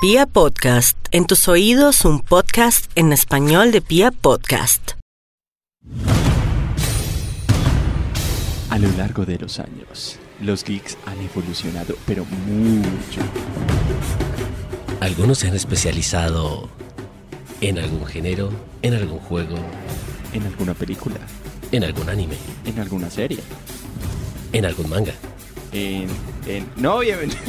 Pia Podcast, en tus oídos un podcast en español de Pia Podcast. A lo largo de los años, los geeks han evolucionado, pero mucho. Algunos se han especializado en algún género, en algún juego, En alguna película, en algún anime, en alguna serie, en algún manga. En... en no, obviamente.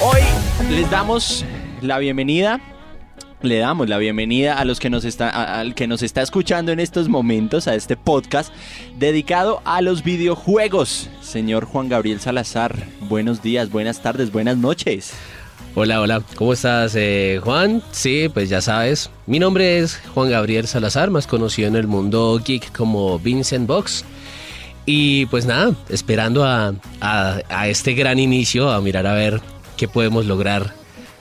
Hoy les damos la bienvenida. Le damos la bienvenida a los que nos está, a- al que nos está escuchando en estos momentos a este podcast dedicado a los videojuegos. Señor Juan Gabriel Salazar, buenos días, buenas tardes, buenas noches. Hola, hola, ¿cómo estás, eh, Juan? Sí, pues ya sabes, mi nombre es Juan Gabriel Salazar, más conocido en el mundo geek como Vincent Box. Y pues nada, esperando a, a- a este gran inicio, a mirar a ver qué podemos lograr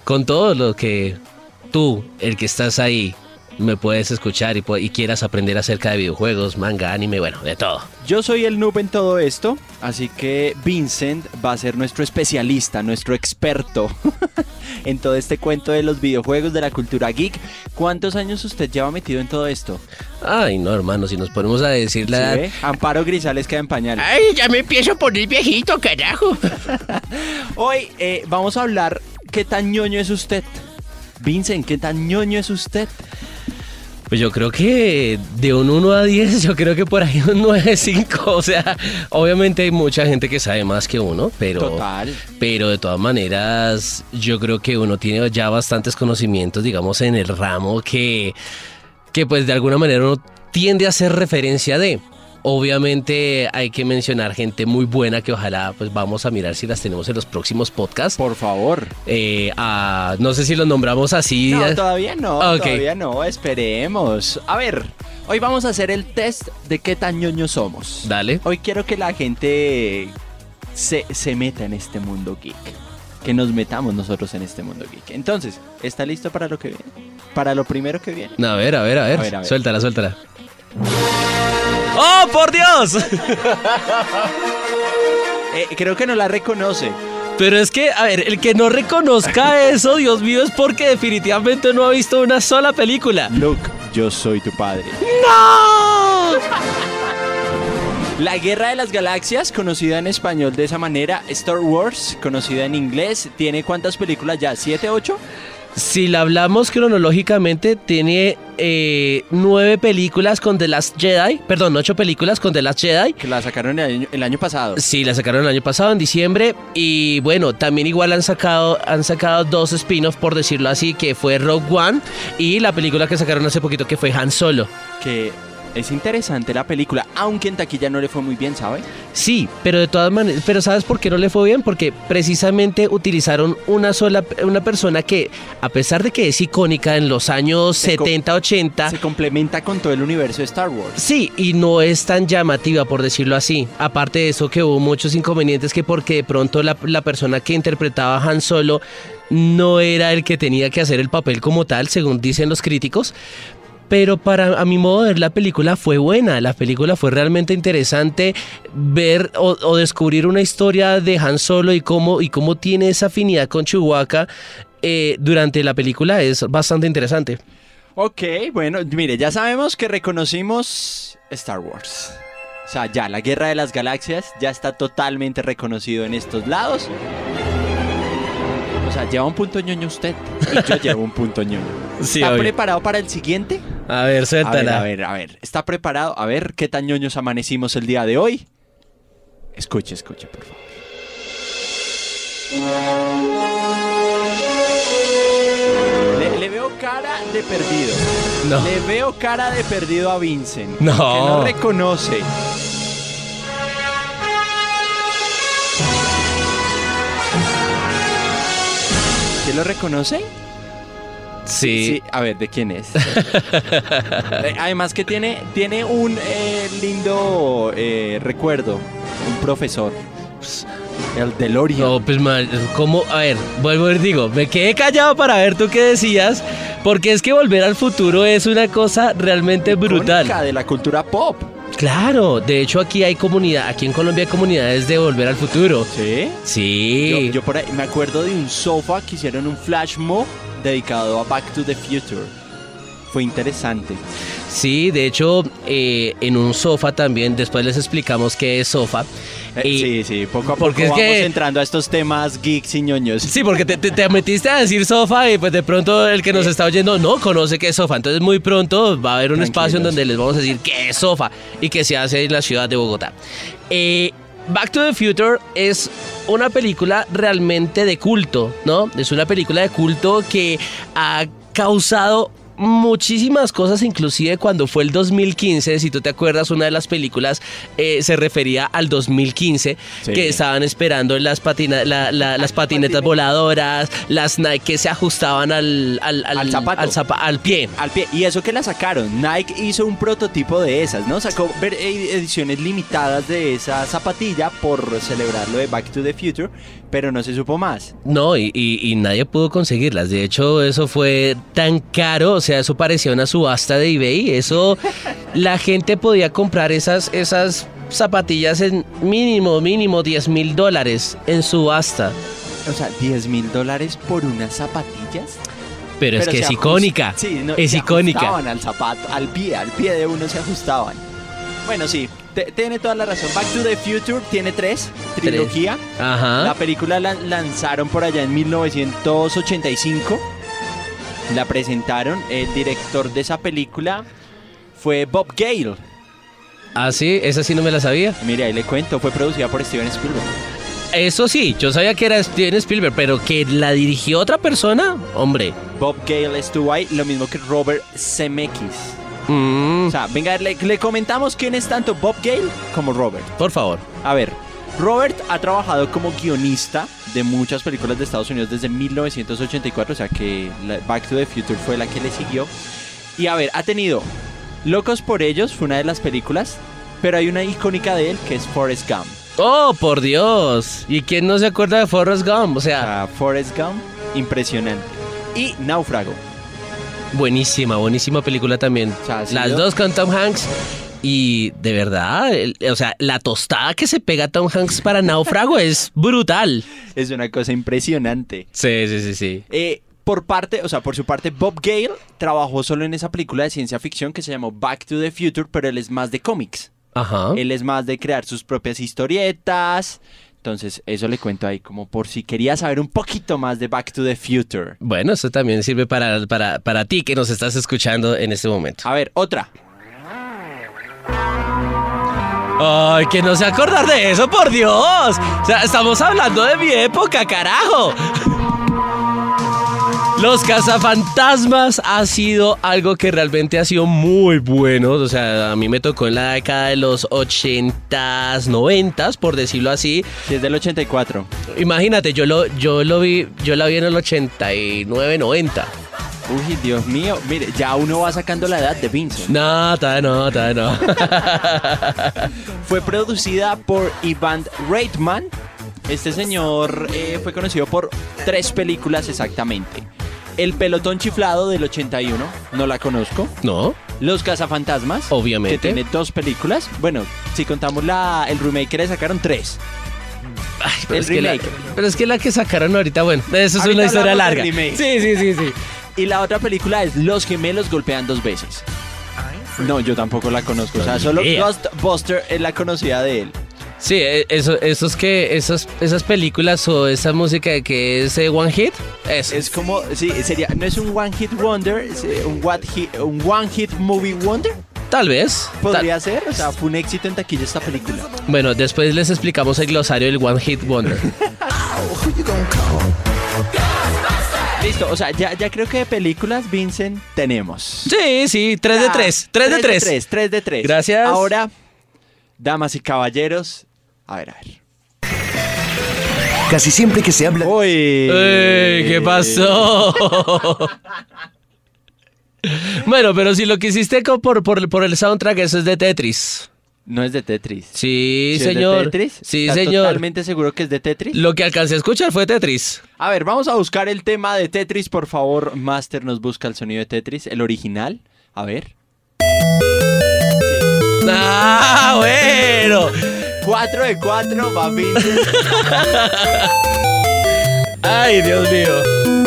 con todo lo que tú, el que estás ahí, me puedes escuchar y, y quieras aprender acerca de videojuegos, manga, anime, bueno, de todo. Yo soy el noob en todo esto, así que Vincent va a ser nuestro especialista, nuestro experto en todo este cuento de los videojuegos, de la cultura geek. ¿Cuántos años usted lleva metido en todo esto? Ay, no, hermano, si nos ponemos a decir la ¿Sí edad, ve? Amparo Grisales queda en pañal. Ay, ya me empiezo a poner viejito, carajo. Hoy eh, vamos a hablar qué tan ñoño es usted. Vincent, ¿qué tan ñoño es usted? Pues yo creo que de un 1 a 10, yo creo que por ahí un 9-5. O sea, obviamente hay mucha gente que sabe más que uno, pero, Total. pero de todas maneras, yo creo que uno tiene ya bastantes conocimientos, digamos, en el ramo que, que pues de alguna manera uno tiende a hacer referencia de. Obviamente hay que mencionar gente muy buena que ojalá pues vamos a mirar si las tenemos en los próximos podcasts. Por favor. Eh, a- no sé si los nombramos así. No, todavía no, Ok. todavía no, esperemos. A ver, hoy vamos a hacer el test de qué tan ñoño somos. Dale. Hoy quiero que la gente se, se meta en este mundo geek. Que nos metamos nosotros en este mundo geek. Entonces, ¿está listo para lo que viene? Para lo primero que viene. A ver, a ver, a ver. A ver, a ver. Suéltala, suéltala. ¡Oh, por Dios! Eh, creo que no la reconoce. Pero es que, a ver, el que no reconozca eso, Dios mío, es porque definitivamente no ha visto una sola película. Luke, yo soy tu padre. ¡No! La Guerra de las Galaxias, conocida en español de esa manera, Star Wars, conocida en inglés, ¿tiene cuántas películas ya? ¿Siete, ocho? Si la hablamos cronológicamente, tiene eh, nueve películas con The Last Jedi. Perdón, ocho películas con The Last Jedi. Que la sacaron el año, el año pasado. Sí, la sacaron el año pasado, en diciembre. Y bueno, también igual han sacado, han sacado dos spin-offs, por decirlo así, que fue Rogue One y la película que sacaron hace poquito, que fue Han Solo. Que es interesante la película, aunque en taquilla no le fue muy bien, ¿sabe? Sí, pero de todas maneras, pero ¿sabes por qué no le fue bien? Porque precisamente utilizaron una sola, una persona que, a pesar de que es icónica en los años Se co- 70, 80, Se complementa con todo el universo de Star Wars. Sí, y no es tan llamativa, por decirlo así. Aparte de eso, que hubo muchos inconvenientes que porque de pronto la, la persona que interpretaba a Han Solo no era el que tenía que hacer el papel como tal, según dicen los críticos. Pero para a mi modo de ver la película fue buena, la película fue realmente interesante ver o, o descubrir una historia de Han Solo y cómo, y cómo tiene esa afinidad con Chewbacca eh, durante la película es bastante interesante. Ok, bueno, mire, ya sabemos que reconocimos Star Wars. O sea, ya, la Guerra de las Galaxias ya está totalmente reconocido en estos lados. O sea, lleva un punto ñoño usted y yo llevo un punto ñoño. Sí, ¿Está obvio. preparado para el siguiente? A ver, A ver, suéltala. a ver, a ver. ¿Está preparado? A ver qué tan ñoños amanecimos el día de hoy. Escuche, escuche, por favor. Le, le veo cara de perdido. No. Le veo cara de perdido a Vincent. No. Que no reconoce. ¿Quién lo reconoce? Sí. A ver, ¿de quién es? Eh, Además que tiene, tiene un eh, lindo eh, recuerdo. Un profesor. El DeLorean. No, pues mal, ¿cómo? A ver, vuelvo y digo, me quedé callado para ver tú qué decías, porque es que volver al futuro es una cosa realmente brutal. De la cultura pop. Claro, de hecho aquí hay comunidad, aquí en Colombia hay comunidades de Volver al Futuro. ¿Sí? Sí. Yo, yo por ahí me acuerdo de un sofá que hicieron un flash mob dedicado a Back to the Future. Fue interesante. Sí, de hecho, eh, en un sofá también, después les explicamos qué es sofá. Eh, Y- sí, sí, poco a poco porque vamos que- entrando a estos temas geeks y ñoños. Sí, porque te, te- te metiste a decir sofá y pues de pronto el que nos está oyendo no conoce qué es sofá. Entonces muy pronto va a haber un espacio en donde les vamos a decir qué es sofá y que se hace en la ciudad de Bogotá. Eh, Back to the Future es una película realmente de culto, ¿no? Es una película de culto que ha causado muchísimas cosas, inclusive cuando fue el 2015, si tú te acuerdas, una de las películas eh, se refería al 2015, Sí. que estaban esperando las, patina- la- la- las patinetas voladoras, las Nike que se ajustaban al, al, Al zapato. al, zapa- al pie. Al pie. Y eso que la sacaron. Nike hizo un prototipo de esas, ¿no? Sacó ver- ediciones limitadas de esa zapatilla por celebrar lo de Back to the Future, pero no se supo más. No, y, y- y nadie pudo conseguirlas. De hecho, eso fue tan caro, o sea, eso parecía una subasta de eBay. Eso, la gente podía comprar esas, esas zapatillas en mínimo, mínimo 10 mil dólares en subasta. O sea, 10 mil dólares por unas zapatillas. Pero, es que es icónica. Sí, no, es se icónica. ajustaban al zapato, al pie, al pie de uno se ajustaban. Bueno, sí, tiene toda la razón. Back to the Future tiene tres, trilogía. La Ajá. película la lanzaron por allá en 1985. La presentaron. El director de esa película fue Bob Gale. Ah, sí, esa sí no me la sabía. Mire, ahí le cuento, fue producida por Steven Spielberg. Eso sí, yo sabía que era Steven Spielberg, pero que la dirigió otra persona, hombre. Bob Gale estuvo ahí, lo mismo que Robert Zemeckis. Mm, O sea, venga, le, le comentamos quién es tanto Bob Gale como Robert. por favor. A ver, Robert ha trabajado como guionista de muchas películas de Estados Unidos desde 1984, o sea que Back to the Future fue la que le siguió. Y a ver, ha tenido Locos por ellos, fue una de las películas, pero hay una icónica de él que es Forrest Gump. Oh, por Dios. ¿Y quién no se acuerda de Forrest Gump? O sea, Forrest Gump, impresionante. Y Náufrago. Buenísima, buenísima película también. Las dos con Tom Hanks. Y de verdad, el- o sea, la tostada que se pega Tom Hanks para Náufrago es brutal. Es una cosa impresionante. Sí, sí, sí, sí. Eh, por parte, o sea, por su parte, Bob Gale trabajó solo en esa película de ciencia ficción que se llamó Back to the Future, pero él es más de cómics. Ajá. Él es más de crear sus propias historietas. Entonces, eso le cuento ahí como por si quería saber un poquito más de Back to the Future. Bueno, eso también sirve para, para, para ti que nos estás escuchando en este momento. A ver, otra. Ay, que no se acordar de eso, por Dios. O sea, estamos hablando de mi época, carajo. Los cazafantasmas ha sido algo que realmente ha sido muy bueno. O sea, a mí me tocó en la década de los 80s, 90s, por decirlo así. Si es del 84. Imagínate, yo lo, yo lo vi, yo la vi en el 89, 90. Uy, Dios mío. Mire, ya uno va sacando la edad de Vincent. No, todavía no, todavía no. Fue producida por Ivan Reitman. Este señor eh, fue conocido por tres películas exactamente. El pelotón chiflado del 81, no la conozco. no. Los cazafantasmas, Obviamente. que tiene dos películas. Bueno, si contamos la, el remake que le sacaron tres. Ay, pero, El es que la, remake. pero es que la que sacaron ahorita, bueno, eso es Ahorita una historia larga. remake. Sí, sí, sí, sí. Y la otra película es Los gemelos golpean dos veces. No, yo tampoco la conozco. O sea, solo. Ghostbuster es la conocida de él. Sí, eh, eso, esos que, esas, esas películas o esa música de que es eh, One Hit, eso. Es como, sí, sería, no es un one hit wonder, es eh, un, what hit- un one hit movie wonder. Tal vez. Podría ser, o sea, fue un éxito en taquilla esta película. Bueno, después les explicamos el glosario del One Hit Wonder. Listo, o sea, ya, ya creo que de películas, Vincent, tenemos. sí, sí, 3 de Ya, 3, 3 de 3. 3, 3 de 3. Gracias. Ahora, damas y caballeros, a ver, a ver. Casi siempre que se habla... Uy, ¡Ey! ¿Qué pasó? bueno, pero si lo que hiciste por, por, por el soundtrack, eso es de Tetris. No es de Tetris. Sí, ¿Sí es señor. de Tetris? Sí, ¿Estás señor. totalmente seguro que es de Tetris? Lo que alcancé a escuchar fue Tetris. A ver, vamos a buscar el tema de Tetris, por favor. Master nos busca el sonido de Tetris, el original. A ver. Ah, bueno. 4 de 4, va Vincent. Ay, Dios mío.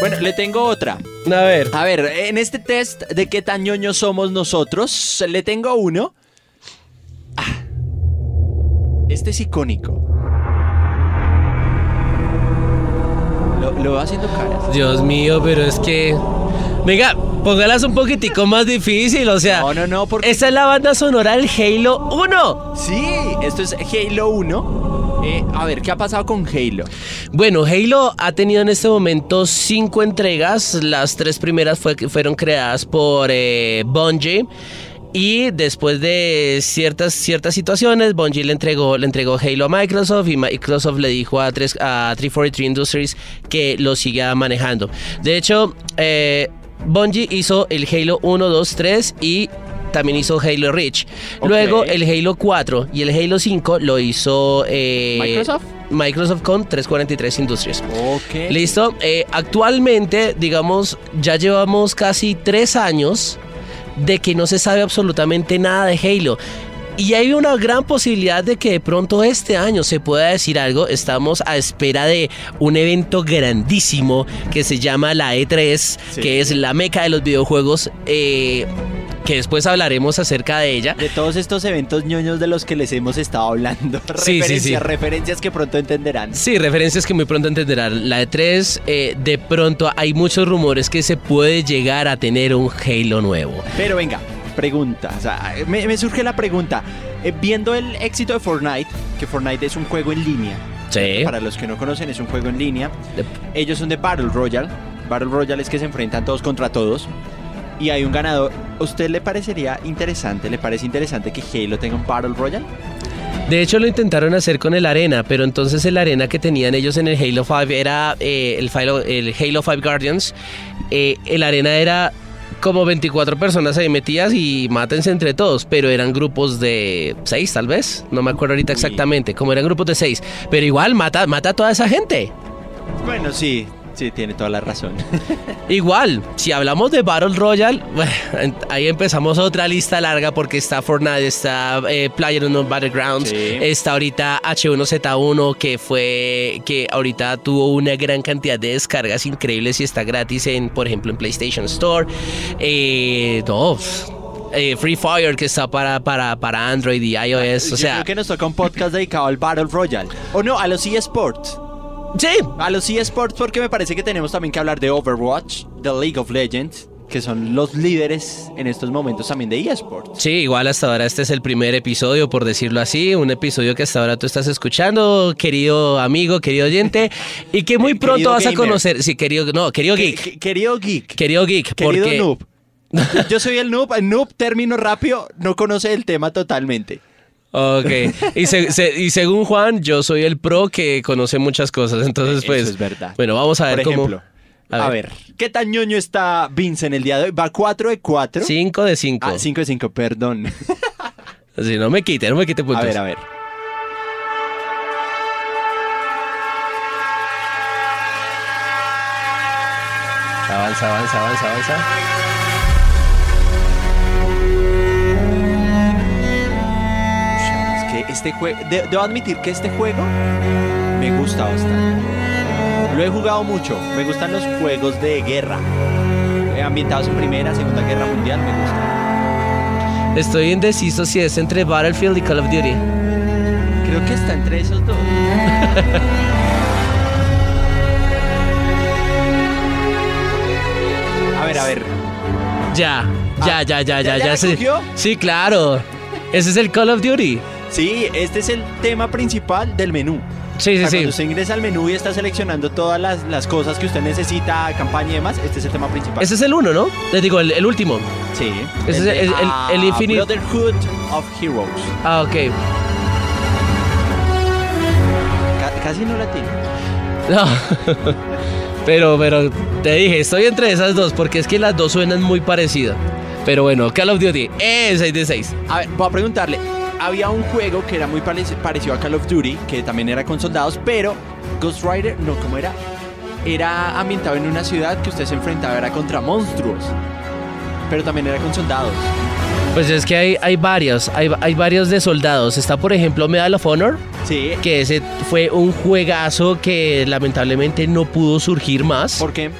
Bueno, le tengo otra. A ver. A ver, en este test de qué tan ñoños somos nosotros, le tengo uno. Ah, Este es icónico. Lo, lo va haciendo caras. Dios mío, pero es que. Venga, póngalas un poquitico más difícil, o sea. No, no, no, porque... Esta es la banda sonora del Halo 1. Sí, esto es Halo 1. Eh, a ver, ¿qué ha pasado con Halo? Bueno, Halo ha tenido en este momento cinco entregas. Las tres primeras fue- fueron creadas por eh, Bungie. Y después de ciertas, ciertas situaciones, Bungie le entregó, le entregó Halo a Microsoft y Microsoft le dijo a, tres- a 343 Industries que lo siga manejando. De hecho, eh, Bungie hizo el Halo 1, 2, 3 y también hizo Halo Reach. Luego el Halo 4 y el Halo 5 lo hizo eh, ¿Microsoft? Microsoft con 343 Industries. Ok. Listo. Eh, actualmente, digamos, ya llevamos casi tres años de que no se sabe absolutamente nada de Halo. Y hay una gran posibilidad de que de pronto este año se pueda decir algo. Estamos a espera de un evento grandísimo que se llama la E3, Sí. que es la meca de los videojuegos, eh, que después hablaremos acerca de ella. De todos estos eventos ñoños de los que les hemos estado hablando. Sí, referencias, sí. referencias que pronto entenderán. Sí, referencias que muy pronto entenderán. La E3, eh, de pronto hay muchos rumores que se puede llegar a tener un Halo nuevo. Pero venga, pregunta. O sea, me, me surge la pregunta. Eh, viendo el éxito de Fortnite, que Fortnite es un juego en línea. Sí. Para los que no conocen, es un juego en línea. Ellos son de Battle Royale. Battle Royale es que se enfrentan todos contra todos. Y hay un ganador. ¿A usted le parecería interesante? ¿Le parece interesante que Halo tenga un Battle Royale? De hecho, lo intentaron hacer con el Arena, pero entonces el Arena que tenían ellos en el Halo 5 era eh, el, Halo, el Halo 5 Guardians. Eh, el Arena era como 24 personas ahí metidas y mátense entre todos, pero eran grupos de 6 tal vez, no me acuerdo ahorita exactamente, como eran grupos de 6, pero igual mata, mata a toda esa gente. Bueno, sí. Sí, tiene toda la razón. Igual, si hablamos de Battle Royale, bueno, ahí empezamos otra lista larga porque está Fortnite, está eh, PlayerUnknown's Battlegrounds, Sí. está ahorita H1Z1 que fue que ahorita tuvo una gran cantidad de descargas increíbles y está gratis en, por ejemplo, en PlayStation Store. Eh, no, eh, Free Fire que está para, para, para Android y iOS, o Yo sea, creo que nos toca un podcast dedicado al Battle Royale. O no, a los eSports. Sí, A los eSports porque me parece que tenemos también que hablar de Overwatch, de League of Legends, que son los líderes en estos momentos también de eSports. Sí, igual hasta ahora este es el primer episodio, por decirlo así, un episodio que hasta ahora tú estás escuchando, querido amigo, querido oyente, y que muy pronto vas a conocer, sí, querido, no, querido Que- geek, que- querido geek, querido geek, querido porque noob. Yo soy el noob, el noob, término rápido, no conoce el tema totalmente. Ok, y, se- se- y según Juan, yo soy el pro que conoce muchas cosas, entonces Eso pues, es verdad. bueno, vamos a ver Por cómo... ejemplo, a ver. ¿qué tan ñoño está Vince en el día de hoy? Va 4 de 4. 5 de 5. Ah, 5 de 5, perdón. Así, no me quite, no me quite a puntos. ver, a ver. Avanza, avanza, avanza, avanza. Este juego, debo admitir que este juego me gusta bastante. Lo he jugado mucho, me gustan los juegos de guerra. Eh, Ambientados en Primera, Segunda Guerra Mundial, me gustan. Estoy indeciso si es entre Battlefield y Call of Duty. Creo que está entre esos dos. A ver, a ver. Ya, ya, Ah, ya, ya, ¿ya- ya, ya ya. Sí, claro. Ese es el Call of Duty. Sí, este es el tema principal del menú. Sí, O sí, sea, sí. Cuando usted ingresa al menú y está seleccionando todas las, las cosas que usted necesita, campaña y demás, este es el tema principal. Ese es el uno, ¿no? Les digo, el, el último. Sí. Ese es de, el- el- ah, el Infinite- Brotherhood of Heroes. Ah, ok. Ca- casi no la tiene. No. pero, pero te dije, estoy entre esas dos porque es que las dos suenan muy parecidas. Pero bueno, Call of Duty, eh, 6 de 6. A ver, voy a preguntarle. Había un juego que era muy parec- parecido a Call of Duty, que también era con soldados, pero Ghost Rider, no, ¿cómo era? Era ambientado en una ciudad que usted se enfrentaba, era contra monstruos. Pero también era con soldados. Pues es que hay, hay varios, hay, hay varios de soldados. Está, por ejemplo, Medal of Honor, Sí. que ese fue un juegazo que lamentablemente no pudo surgir más. ¿Por qué?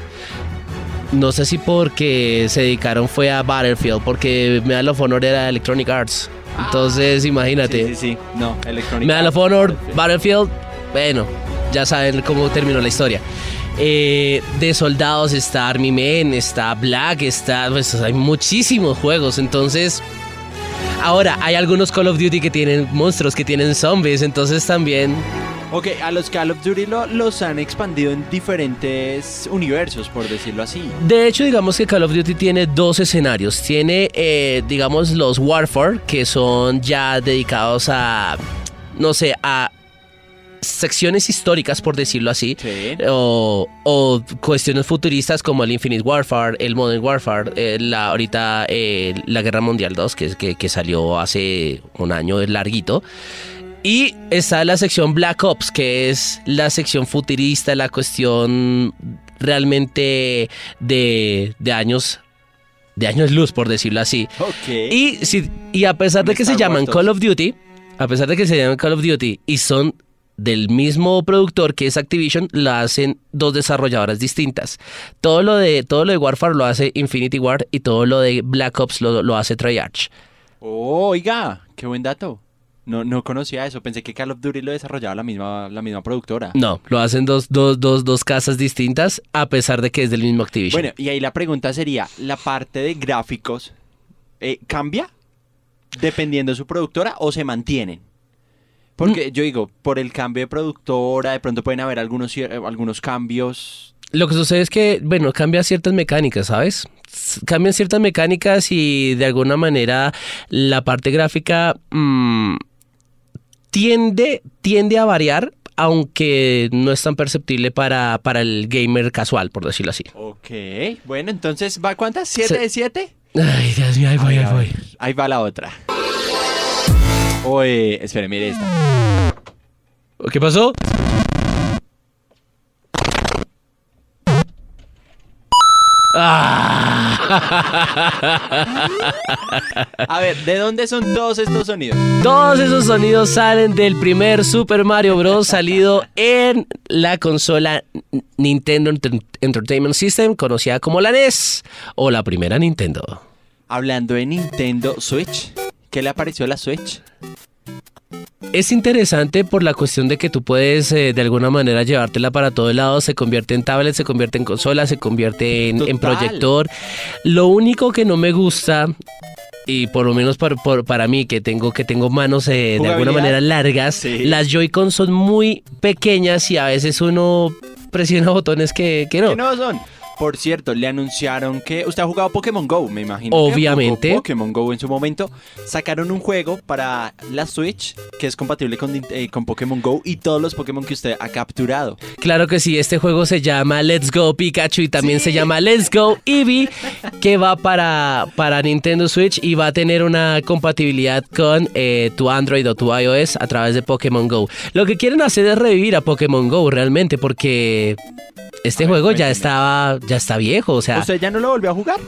No sé si porque se dedicaron fue a Battlefield, porque Medal of Honor era Electronic Arts. Entonces, imagínate. Sí, sí, sí. No, Electronic Medal of Honor, Battlefield, bueno, ya saben cómo terminó la historia. Eh, de soldados está Army Men, está Black, está, pues hay muchísimos juegos, entonces... Ahora, hay algunos Call of Duty que tienen monstruos, que tienen zombies, entonces también... Ok, a los Call of Duty lo- los han expandido en diferentes universos, por decirlo así. De hecho, digamos que Call of Duty tiene dos escenarios. Tiene, eh, digamos, los Warfare, que son ya dedicados a, no sé, a secciones históricas, por decirlo así. Sí. O, o cuestiones futuristas como el Infinite Warfare, el Modern Warfare, eh, la, ahorita eh, la Guerra Mundial 2, que, que, que salió hace un año larguito. Y está la sección Black Ops, que es la sección futurista, la cuestión realmente de, de años de años luz, por decirlo así. Y, si, y a pesar de que se llaman Call 2. of Duty, a pesar de que se llaman Call of Duty y son del mismo productor que es Activision, lo hacen dos desarrolladoras distintas. Todo lo de, todo lo de Warfare lo hace Infinity Ward y todo lo de Black Ops lo, lo hace Treyarch. Oh, oiga, qué buen dato. No, no conocía eso. Pensé que Call of Duty lo desarrollaba la misma, la misma productora. No, lo hacen dos, dos, dos, dos casas distintas a pesar de que es del mismo Activision. Bueno, y ahí la pregunta sería, ¿la parte de gráficos eh, cambia dependiendo de su productora o se mantienen? Porque yo digo, por el cambio de productora, de pronto pueden haber algunos, eh, algunos cambios. Lo que sucede es que, bueno, cambia ciertas mecánicas, ¿sabes? Cambian ciertas mecánicas y de alguna manera la parte gráfica mm, tiende, tiende a variar, aunque no es tan perceptible para, para el gamer casual, por decirlo así. Ok, bueno, entonces, ¿va cuántas? ¿Siete Se- de siete? Ay, Dios mío, ahí voy, ahí voy. Ahí va la otra. Oye, espere, mire esta. ¿Qué pasó? A ver, ¿de dónde son todos estos sonidos? Todos esos sonidos salen del primer Super Mario Bros. salido en la consola Nintendo Enter- Entertainment System, conocida como la NES o la primera Nintendo. Hablando de Nintendo Switch, ¿qué le apareció a la Switch? Es interesante por la cuestión de que tú puedes eh, de alguna manera llevártela para todos lados, se convierte en tablet, se convierte en consola, se convierte en, en proyector. Lo único que no me gusta y por lo menos por- por- para mí que tengo que tengo manos eh, de alguna manera largas, Sí. las Joy-Con son muy pequeñas y a veces uno presiona botones que, que no. ¿Qué no son? Por cierto, le anunciaron que usted ha jugado Pokémon Go, me imagino. Obviamente. Pokémon Go en su momento. Sacaron un juego para la Switch que es compatible con, eh, con Pokémon Go y todos los Pokémon que usted ha capturado. Claro que sí, este juego se llama Let's Go Pikachu y también Sí. se llama Let's Go Eevee, que va para, para Nintendo Switch y va a tener una compatibilidad con eh, tu Android o tu iOS a través de Pokémon Go. Lo que quieren hacer es revivir a Pokémon Go realmente porque este ver, juego ya estaba, ya está viejo, o sea, ¿Usted ya no lo volvió a jugar?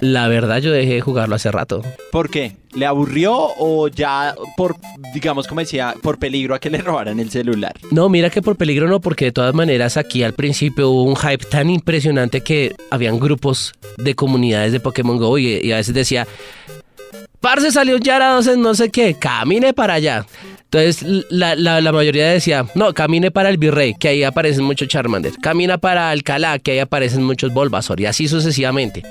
la verdad yo dejé de jugarlo hace rato. ¿Por qué? ¿Le aburrió o ya por, digamos, como decía, por peligro a que le robaran el celular? No, mira que por peligro no, porque de todas maneras aquí al principio hubo un hype tan impresionante que habían grupos de comunidades de Pokémon Go y, y a veces decía, Parce salió un Yarados en no sé qué, camine para allá. Entonces la, la- mayoría decía, no, camine para el Virrey, que ahí aparecen muchos Charmander. Camina para Alcalá, que ahí aparecen muchos Bulbasaur y así sucesivamente.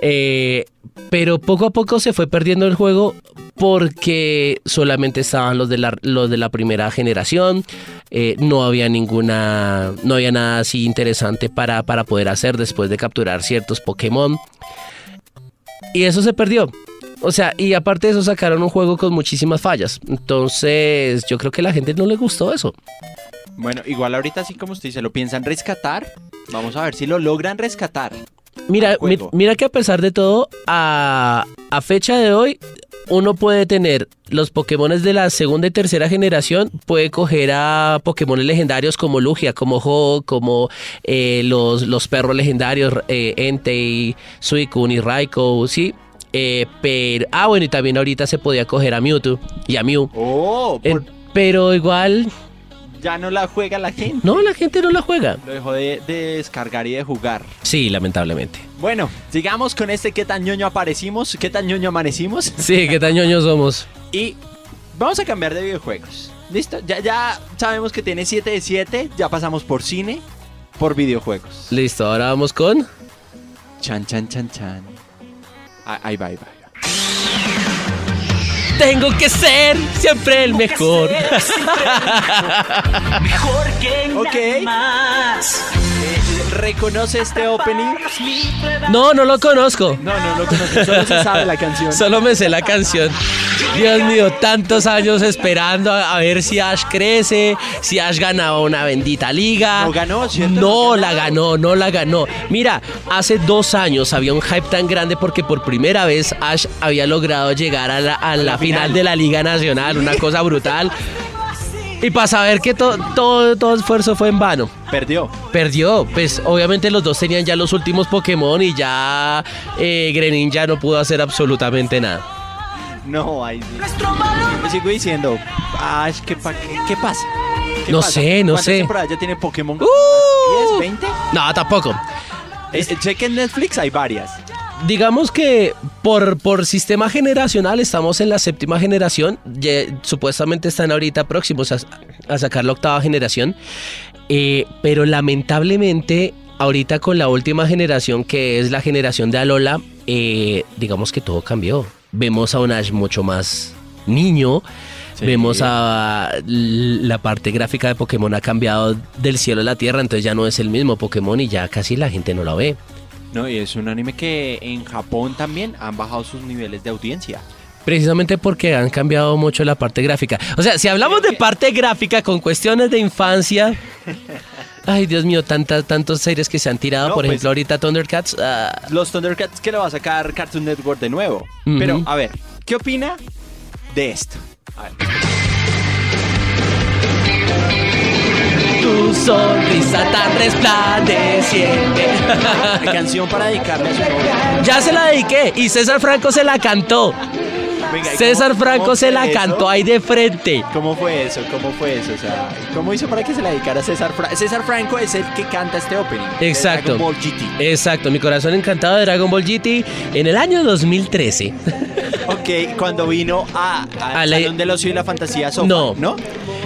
Eh, pero poco a poco se fue perdiendo el juego porque solamente estaban los de la, los de la primera generación. eh, no había ninguna, no había nada así interesante para, para poder hacer después de capturar ciertos Pokémon. Y eso se perdió. O sea, y aparte de eso sacaron un juego con muchísimas fallas. Entonces, yo creo que a la gente no le gustó eso. Bueno, igual ahorita así como usted dice, lo piensan rescatar. Vamos a ver si lo logran rescatar. Mira, mi- mira que a pesar de todo, a, a fecha de hoy, uno puede tener los Pokémon de la segunda y tercera generación, puede coger a Pokémon legendarios como Lugia, como Ho, como eh, los, los perros legendarios, eh, Entei, Suicune y Raikou, ¿sí? Eh, pero, ah, bueno, y también ahorita se podía coger a Mewtwo y a Mew. Oh, por- En- pero igual, ya no la juega la gente. no, la gente no la juega. Lo dejó de, de descargar y de jugar. Sí, lamentablemente. Bueno, sigamos con este qué tan ñoño aparecimos, qué tan ñoño amanecimos. Sí, qué tan ñoños somos. Y vamos a cambiar de videojuegos. ¿Listo? Ya, ya sabemos que tiene 7 de 7. Ya pasamos por cine, por videojuegos. Listo, ahora vamos con. Chan, chan, chan, chan. Ah, Ahí va, ahí va. Tengo que ser siempre el mejor. Mejor que Ok. nadie más. ¿Reconoce este opening? No, no lo conozco. No, no lo conoce. Solo se sabe la canción. Solo me sé la canción. Dios mío, tantos años esperando a, a ver si Ash crece, si Ash ganaba una bendita liga. No ganó, ¿cierto? No No la ganó, no la ganó. Mira, hace dos años había un hype tan grande porque por primera vez Ash había logrado llegar a la, a la final de la Liga Nacional, una cosa brutal. Y para saber que to- todo, todo esfuerzo fue en vano. Perdió. Perdió, pues obviamente los dos tenían ya los últimos Pokémon y ya eh, Grenin ya no pudo hacer absolutamente nada. No, ahí sí. Me sigo diciendo, Ash, ¿qué, pa- qué, qué pasa? ¿Qué No pasa? sé, no ¿Cuántas sé. temporadas ya tiene Pokémon? ¡Uh! ¿10, 20? No, tampoco. Eh, eh, sé que en Netflix hay varias. Digamos que por, por sistema generacional estamos en la séptima generación. Supuestamente están ahorita próximos a, a sacar la octava generación. Eh, pero lamentablemente, ahorita con la última generación, que es la generación de Alola, eh, digamos que todo cambió. Vemos a un Ash mucho más niño. Sí. Vemos a la parte gráfica de Pokémon ha cambiado del cielo a la tierra, entonces ya no es el mismo Pokémon y ya casi la gente no lo ve. No, y es un anime que en Japón también han bajado sus niveles de audiencia. Precisamente porque han cambiado mucho la parte gráfica. O sea, si hablamos de parte gráfica con cuestiones de infancia. Ay, Dios mío, tantas, tantas series que se han tirado. No, Por pues- ejemplo, ahorita Thundercats. ah, Los Thundercats que lo va a sacar Cartoon Network de nuevo. Pero, a ver, ¿qué opina de esto? A ver. Tu sonrisa tan resplandeciente. Canción para dedicarle a su novia. ya se la dediqué y César Franco se la cantó. Venga, ¿y César cómo- Franco cómo se la eso? cantó ahí de frente. ¿Cómo fue eso? ¿Cómo fue eso? O sea, ¿cómo hizo para que se la dedicara a César Franco? César Franco es el que canta este opening. Exacto. Dragon Ball GT. Exacto, mi corazón encantado de Dragon Ball GT en el año 2013. Ok, cuando vino a, A la- Salón y la Fantasía Sofa, No. ¿no?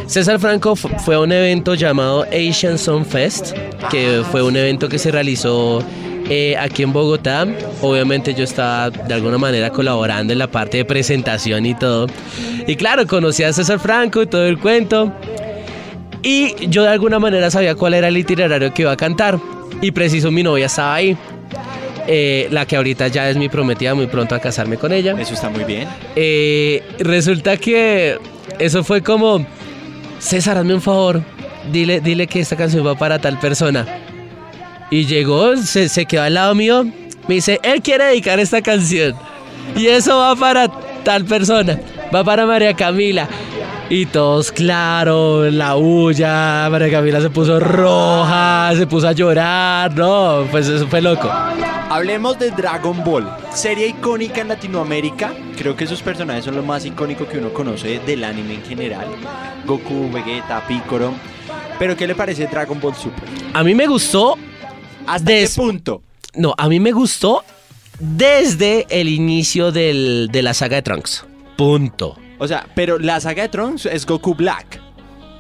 César Franco fu- fue a un evento llamado Asian Song Fest, que fue un evento que se realizó eh, aquí en Bogotá. Obviamente yo estaba de alguna manera colaborando en la parte de presentación y todo. Y claro, conocí a César Franco y todo el cuento. Y yo de alguna manera sabía cuál era el itinerario que iba a cantar. Y preciso mi novia estaba ahí. Eh, la que ahorita ya es mi prometida, muy pronto a casarme con ella. Eso está muy bien. Eh, resulta que eso fue como, César, hazme un favor, dile, dile que esta canción va para tal persona. Y llegó, se, se quedó al lado mío, me dice, él quiere dedicar esta canción. Y eso va para tal persona, va para María Camila. Y todos, claro, la huya, María Camila se puso roja, se puso a llorar, no, pues eso fue loco. Hablemos de Dragon Ball, serie icónica en Latinoamérica. Creo que sus personajes son lo más icónico que uno conoce del anime en general. Goku, Vegeta, Piccolo. Pero ¿qué le parece Dragon Ball Super? A mí me gustó ¿Hasta qué punto? No, a mí me gustó desde el inicio del- de la saga de Trunks. Punto. O sea, pero la saga de Trunks es Goku Black.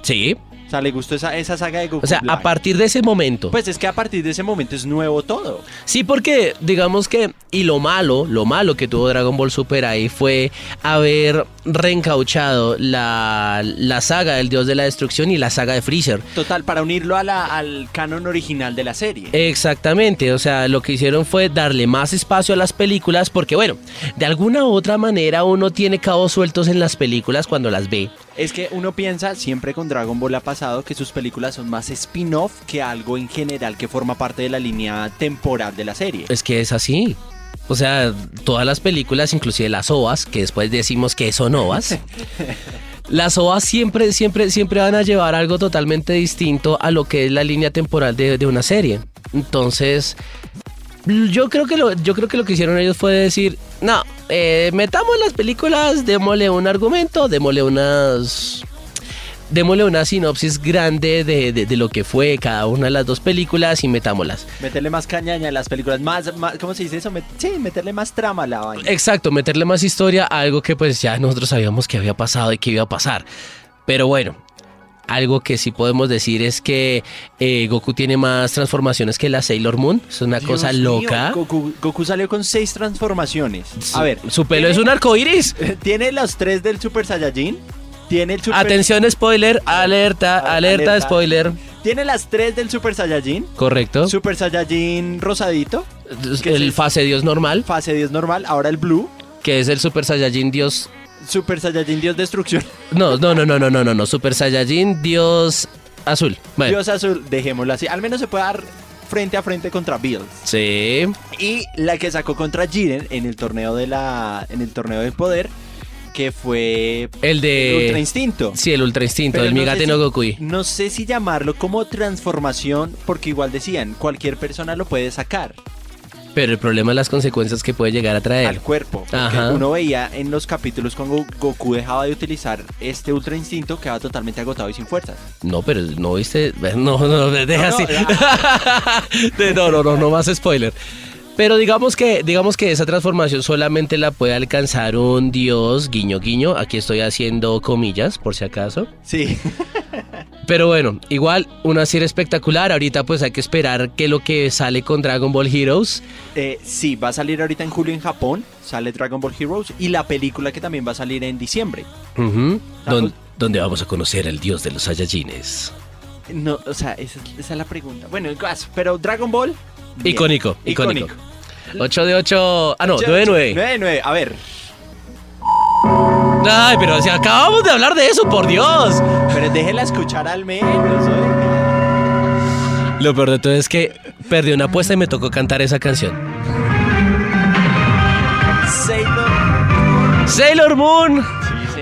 Sí. O sea, le gustó esa, esa saga de Goku O sea, Black. a partir de ese momento. Pues es que a partir de ese momento es nuevo todo. Sí, porque digamos que, y lo malo, lo malo que tuvo Dragon Ball Super ahí fue haber reencauchado la, la saga del Dios de la Destrucción y la saga de Freezer. Total, para unirlo a la- al canon original de la serie. Exactamente, o sea, lo que hicieron fue darle más espacio a las películas porque, bueno, de alguna u otra manera uno tiene cabos sueltos en las películas cuando las ve. Es que uno piensa, siempre con Dragon Ball ha pasado, que sus películas son más spin-off que algo en general que forma parte de la línea temporal de la serie. Es que es así. O sea, todas las películas, inclusive las OVAs, que después decimos que son OVAs, las OVAs siempre, siempre, siempre van a llevar algo totalmente distinto a lo que es la línea temporal de, de una serie. Entonces, Yo creo que lo, yo creo que lo que hicieron ellos fue decir, no, eh, metamos las películas, démosle un argumento, démosle unas. Démosle una sinopsis grande de, de- de lo que fue cada una de las dos películas y metámoslas. Meterle más cañaña a las películas, más, más- ¿cómo se dice eso? Met- sí, meterle más trama a la vaina. Exacto, meterle más historia a algo que pues ya nosotros sabíamos que había pasado y que iba a pasar. Pero bueno, algo que sí podemos decir es que eh, Goku tiene más transformaciones que la Sailor Moon. Es una Dios cosa mío, loca. Goku, Goku salió con seis transformaciones. A ver, Su pelo es un arco iris. tiene los tres del Super Saiyajin. Tiene el Super... Atención, spoiler, alerta, alerta, alerta. spoiler. Tiene las tres del Super Saiyajin. Correcto. Super Saiyajin rosadito. ¿qué es el fase Dios normal, Fase 10 normal. Ahora el Blue. que es el Super Saiyajin Dios. Super Saiyajin Dios Destrucción. No, no, no, no, no, no, no, no. Super Saiyajin Dios azul. Bueno, Dios Azul. Dejémoslo así. Al menos se puede dar frente a frente contra Bills. sí. Y la que sacó contra Jiren en el torneo de la. En el torneo del poder. Que fue. El de. Ultra Instinto. Sí, el Ultra Instinto, el no Migate no si- Gokui. No sé si llamarlo como transformación, porque igual decían, cualquier persona lo puede sacar Pero el problema es las consecuencias que puede llegar a al traer. cuerpo. Porque Ajá. uno veía en los capítulos cuando Goku dejaba de utilizar este ultra instinto, quedaba totalmente agotado y sin fuerzas. No, pero no viste. No, no, deja No, así. no, De- no, no, no, no más spoiler. Pero digamos que, digamos que esa transformación solamente la puede alcanzar un dios, guiño, guiño. Aquí estoy haciendo comillas, por si acaso. Sí. Pero bueno, igual una serie espectacular. Ahorita pues hay que esperar que lo que sale con Dragon Ball Heroes. Eh, sí, va a salir ahorita en julio en Japón, sale Dragon Ball Heroes y la película que también va a salir en diciembre. Don- Vamos. donde vamos a conocer al dios de los Saiyajines. No, o sea, esa, esa es la pregunta. Bueno, en caso, pero Dragon Ball. bien. Icónico, icónico. Icónico. 8 de 8. Ah, no, 9 de 9. 9 de 9. A ver, Ay, pero si acabamos de hablar de eso, por Dios. pero déjela escuchar al menos. oiga. Lo peor de todo es que perdí una apuesta y me tocó cantar esa canción. Sailor. Sailor Moon.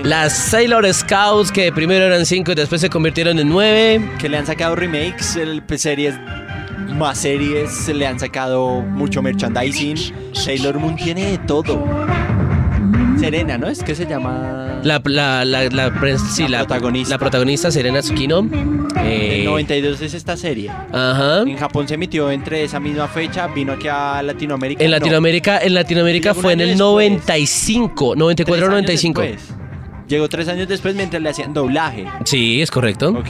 Sí. Las Sailor Scouts que primero eran 5 y después se convirtieron en 9. que le han sacado remakes, el, series, más series, se le han sacado mucho merchandising. Sailor Moon tiene de todo. Serena, ¿no? Es que se llama. La, la, la, la, sí, La la- protagonista. La protagonista, Serena Tsukino. Eh, El 92 es esta serie. Ajá. En Japón se emitió entre esa misma fecha, vino aquí a Latinoamérica. En no, Latinoamérica, en Latinoamérica fue en el después. 95, tres 94 años 95. después. Llegó tres años después mientras le hacían doblaje. Sí, es correcto. Ok.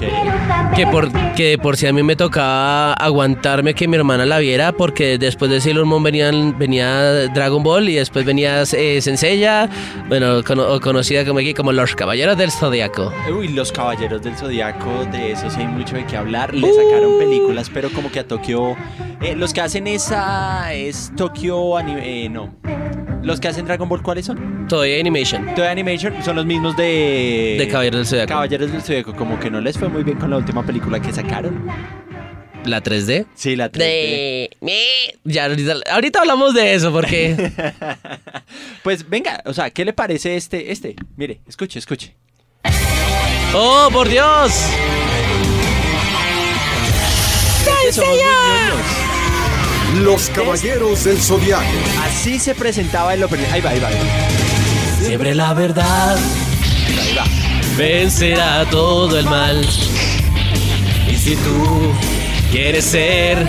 Que por, que de por si a mí me tocaba aguantarme que mi hermana la viera, porque después de Sailor Moon venían, venía Dragon Ball y después venía eh, Senseiya, bueno, cono- conocida como aquí como los Caballeros del Zodiaco. Uy, los Caballeros del Zodiaco, de eso sí hay mucho de qué hablar. Le sacaron películas, pero como que a Tokio. eh, los que hacen esa es Tokio eh, no. Los que hacen Dragon Ball, ¿cuáles son? Toei Animation, Toei Animation son los mismos de. de Caballeros del Zodiaco. Caballeros del Zodiaco. Como que no les fue muy bien con la última película que sacaron. La 3D. Sí, la 3D. De... Ya, ahorita, ahorita hablamos de eso porque... Pues venga, o sea, ¿qué le parece este? Este, mire, escuche, escuche. ¡Oh, por Dios! Muy ñoños. Los Caballeros del Zodiaco. Así se presentaba el opening. Ahí va, ahí va. Siempre la verdad Ahí va. vencerá todo el mal. Y si tú quieres ser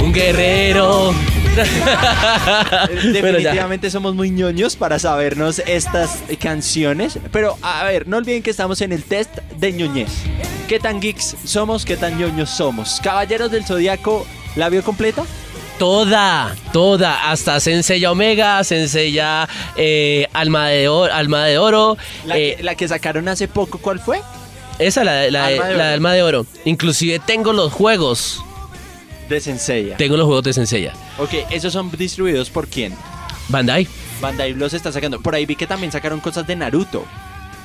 un guerrero... Definitivamente somos muy ñoños para sabernos estas canciones. Pero a ver, no olviden que estamos en el test de ñoñez. ¿Qué tan geeks somos? ¿Qué tan ñoños somos? Caballeros del Zodíaco, ¿la vio completa? Toda, toda, hasta Senseiya Omega, Senseiya eh, Alma, de Oro, Alma de Oro. La, eh, que, la que sacaron hace poco, ¿cuál fue? esa, la, la, Alma de la. Alma de Oro. Inclusive tengo los juegos, De Senseiya. tengo los juegos de Senseiya. Ok, ¿esos son distribuidos por quién? Bandai. Bandai los está sacando. Por ahí vi que también sacaron cosas de Naruto.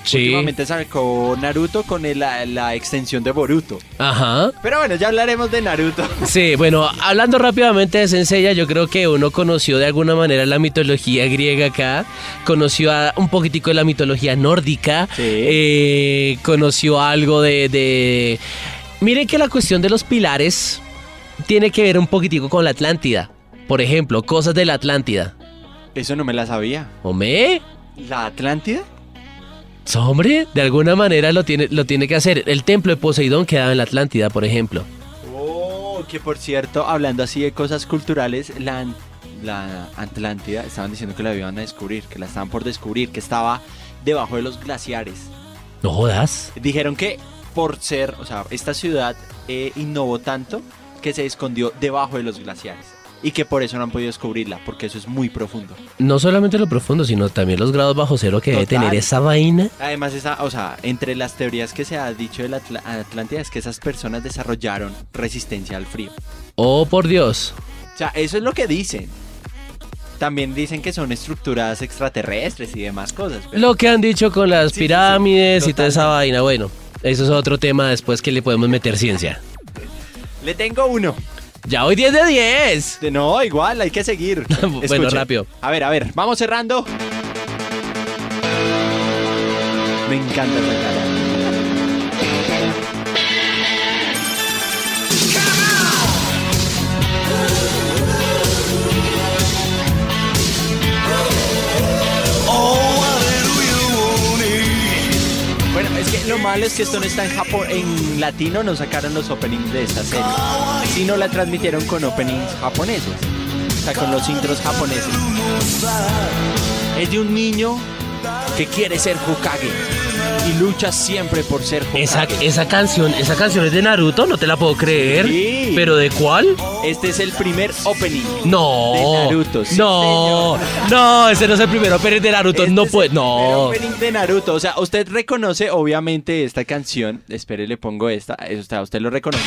Sí. Últimamente sacó Naruto con el- la, la extensión de Boruto. Ajá. Pero bueno, ya hablaremos de Naruto. Sí, bueno, hablando rápidamente de Senseiya, yo creo que uno conoció de alguna manera la mitología griega acá, conoció a- un poquitico de la mitología nórdica, Sí. eh, conoció algo de, de... Miren que la cuestión de los pilares tiene que ver un poquitico con la Atlántida. Por ejemplo, cosas de la Atlántida. Eso no me la sabía. ¿Hombre? ¿La Atlántida? Hombre, de alguna manera lo tiene, lo tiene que hacer. El templo de Poseidón quedaba en la Atlántida, por ejemplo. Oh, que por cierto, hablando así de cosas culturales, la, la Atlántida estaban diciendo que la iban a descubrir, que la estaban por descubrir, que estaba debajo de los glaciares. No jodas. Dijeron que por ser, o sea, esta ciudad eh, innovó tanto que se escondió debajo de los glaciares. Y que por eso no han podido descubrirla, porque eso es muy profundo. No solamente lo profundo, sino también los grados bajo cero que debe tener esa vaina. Además, esa, o sea, entre las teorías que se ha dicho de la Atl- Atlántida es que esas personas desarrollaron resistencia al frío. Oh, por Dios. O sea, eso es lo que dicen. También dicen que son estructuras extraterrestres y demás cosas. pero- Lo que han dicho con las Sí, sí, sí, pirámides y toda esa vaina. Bueno, eso es otro tema después que le podemos meter ciencia. Le tengo uno. Ya hoy 10 de 10. De- No, igual, hay que seguir. Bueno, rápido. A ver, a ver, vamos cerrando. Me encanta esa cara. Lo malo es que esto no está en Japón, en latino no sacaron los openings de esta serie, sino la transmitieron con openings japoneses, o sea, con los intros japoneses. Es de un niño que quiere ser Hokage y lucha siempre por ser Hokage. Esa, esa canción, esa canción es de Naruto, no te la puedo creer. Sí. ¿Pero de cuál? Este es el primer opening. No. De Naruto, sí, no. señor. No, ese no es el primero pero de Naruto. Este no es puede. el primer No. opening de Naruto. O sea, usted reconoce obviamente esta canción. Espere, le pongo esta. Eso está, usted lo reconoce.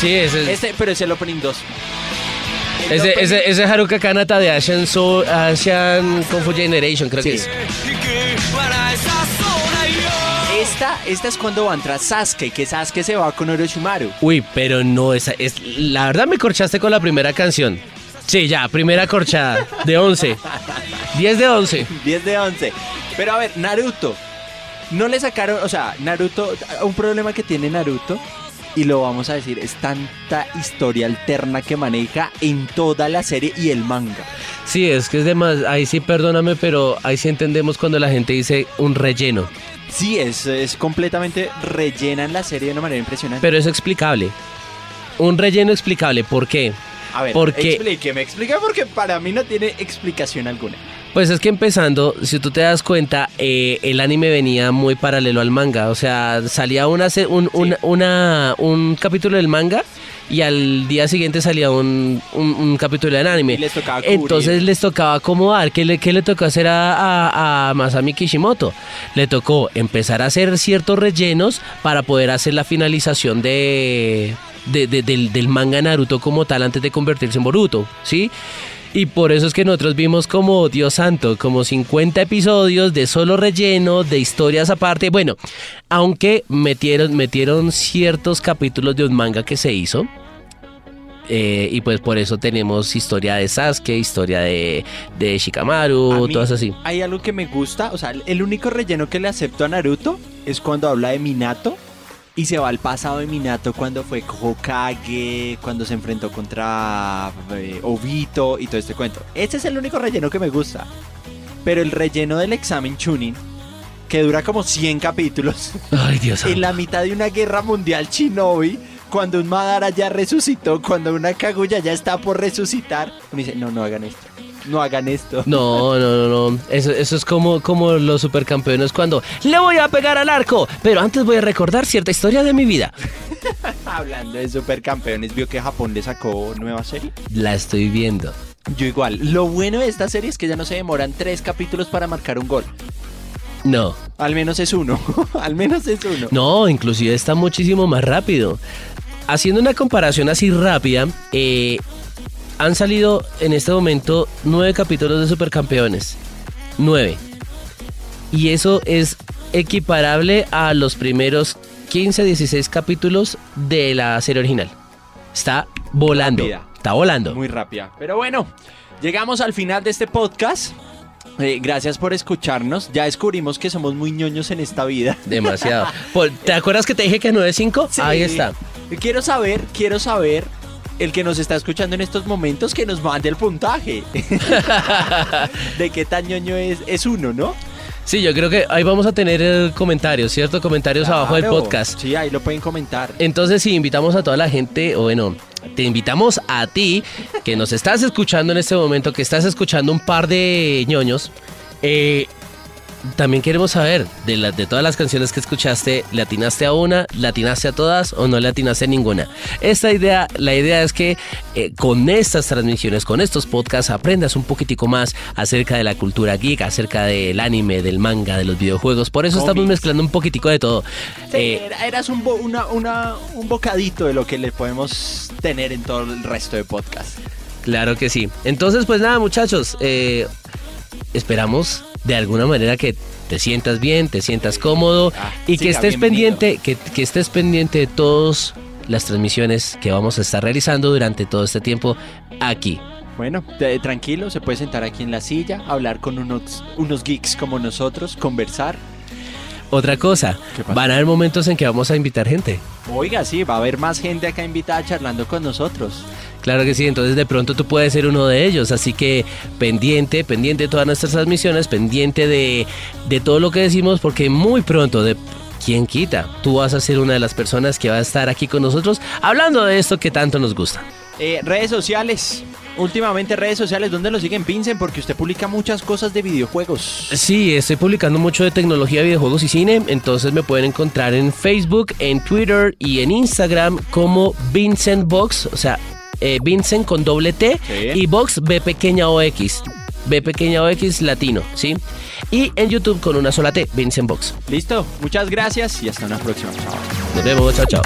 Sí, ese es. Este, pero es el opening 2. El Ese, opening- ese, ese Haruka Kanata de Asian, Soul, Asian Kung Fu Generation, creo que Sí. es. Esta, esta es cuando va a entrar Sasuke, que Sasuke se va con Orochimaru. Uy, pero no, esa es. La verdad me corchaste con la primera canción. Sí, ya, primera corchada. De 11. 10 de 11. 10 de 11. Pero a ver, Naruto. No le sacaron, o sea, Naruto, un problema que tiene Naruto, y lo vamos a decir, es tanta historia alterna que maneja en toda la serie y el manga. Sí, es que es de más. Ahí sí, perdóname, pero ahí sí entendemos cuando la gente dice un relleno. Sí, es, es completamente rellena en la serie de una manera impresionante. Pero es explicable. Un relleno explicable. ¿Por qué? a ver, porque- explíqueme, explica porque para mí no tiene explicación alguna. Pues es que empezando, si tú te das cuenta, eh, el anime venía muy paralelo al manga. O sea, salía una, un, un- una- un capítulo del manga y al día siguiente salía un, un- un capítulo del anime. Y les. Entonces les tocaba acomodar. ¿Qué le, qué le tocó hacer a, a- a Masami Kishimoto? Le tocó empezar a hacer ciertos rellenos para poder hacer la finalización de, de- de- del, del manga Naruto como tal antes de convertirse en Boruto, ¿sí? Y por eso es que nosotros vimos como, Dios santo, como 50 episodios de solo relleno, de historias aparte. Bueno, aunque metieron, metieron ciertos capítulos de un manga que se hizo. eh, y pues por eso tenemos historia de Sasuke, historia de, de Shikamaru, mí todas así. Hay algo que me gusta, o sea, el único relleno que le acepto a Naruto es cuando habla de Minato y se va al pasado de Minato cuando fue Hokage, cuando se enfrentó contra eh, Obito y todo este cuento. Ese es el único relleno que me gusta. Pero el relleno del examen Chunin, que dura como 100 capítulos, Ay, Dios en la mitad de una guerra mundial shinobi, cuando un Madara ya resucitó, cuando una Kaguya ya está por resucitar, me dice, no, no hagan esto. No hagan esto. No, no, no, no. Eso, eso es como, como los supercampeones cuando le voy a pegar al arco, pero antes voy a recordar cierta historia de mi vida. Hablando de supercampeones, vio que Japón le sacó nueva serie. La estoy viendo. Yo igual. Lo bueno de esta serie es que ya no se demoran tres capítulos para marcar un gol. No, Al menos es uno. Al menos es uno. No, inclusive está muchísimo más rápido. Haciendo una comparación así rápida, eh, han salido en este momento nueve capítulos de Supercampeones. Nueve. Y eso es equiparable a los primeros 15, 16 capítulos de la serie original. Está volando. Rápida. Está volando. Muy rápida. Pero bueno, llegamos al final de este podcast. Eh, gracias por escucharnos. Ya descubrimos que somos muy ñoños en esta vida. Demasiado. ¿Te acuerdas que te dije que 9.5? Sí. Ahí está. Quiero saber, quiero saber el que nos está escuchando en estos momentos que nos mande el puntaje. de qué tan ñoño es, es uno, ¿no? Sí, yo creo que ahí vamos a tener comentarios, ¿cierto? Comentarios abajo del podcast. Sí, ahí lo pueden comentar. Entonces, sí, invitamos a toda la gente, o bueno, te invitamos a ti que nos estás escuchando en este momento, que estás escuchando un par de ñoños. eh, también queremos saber de, de todas las canciones que escuchaste, ¿le atinaste a una, le atinaste a todas o no le atinaste a ninguna? Esta idea, la idea es que eh, con estas transmisiones, con estos podcasts, aprendas un poquitico más acerca de la cultura geek, acerca del anime, del manga, de los videojuegos. Por eso estamos mezclando un poquitico de todo. Sí, Eh, era- eras un, bo- una, una- un bocadito de lo que le podemos tener en todo el resto de podcast. Claro que sí. Entonces, pues nada, muchachos, eh, esperamos de alguna manera que te sientas bien, te sientas cómodo Ah, y que estés pendiente, que, que estés pendiente de todas las transmisiones que vamos a estar realizando durante todo este tiempo aquí. Bueno, tranquilo, se puede sentar aquí en la silla, hablar con unos, unos geeks como nosotros, conversar. Otra cosa, van a haber momentos en que vamos a invitar gente. Oiga, sí, va a haber más gente acá invitada charlando con nosotros. Claro que sí, entonces de pronto tú puedes ser uno de ellos, así que pendiente, pendiente de todas nuestras transmisiones, pendiente de, de todo lo que decimos, porque muy pronto, de quién quita, tú vas a ser una de las personas que va a estar aquí con nosotros hablando de esto que tanto nos gusta. Eh, redes sociales. Últimamente redes sociales, ¿dónde lo siguen? Pincen, porque usted publica muchas cosas de videojuegos. Sí, estoy publicando mucho de tecnología, videojuegos y cine, entonces me pueden encontrar en Facebook, en Twitter y en Instagram como Vincent Box, o sea, eh, Vincent con doble T Sí. y Box B pequeña o X. B pequeña o X latino, ¿sí? Y en YouTube con una sola T, Vincent Box. Listo, muchas gracias y hasta una próxima. Chao. Nos vemos, chao, chao.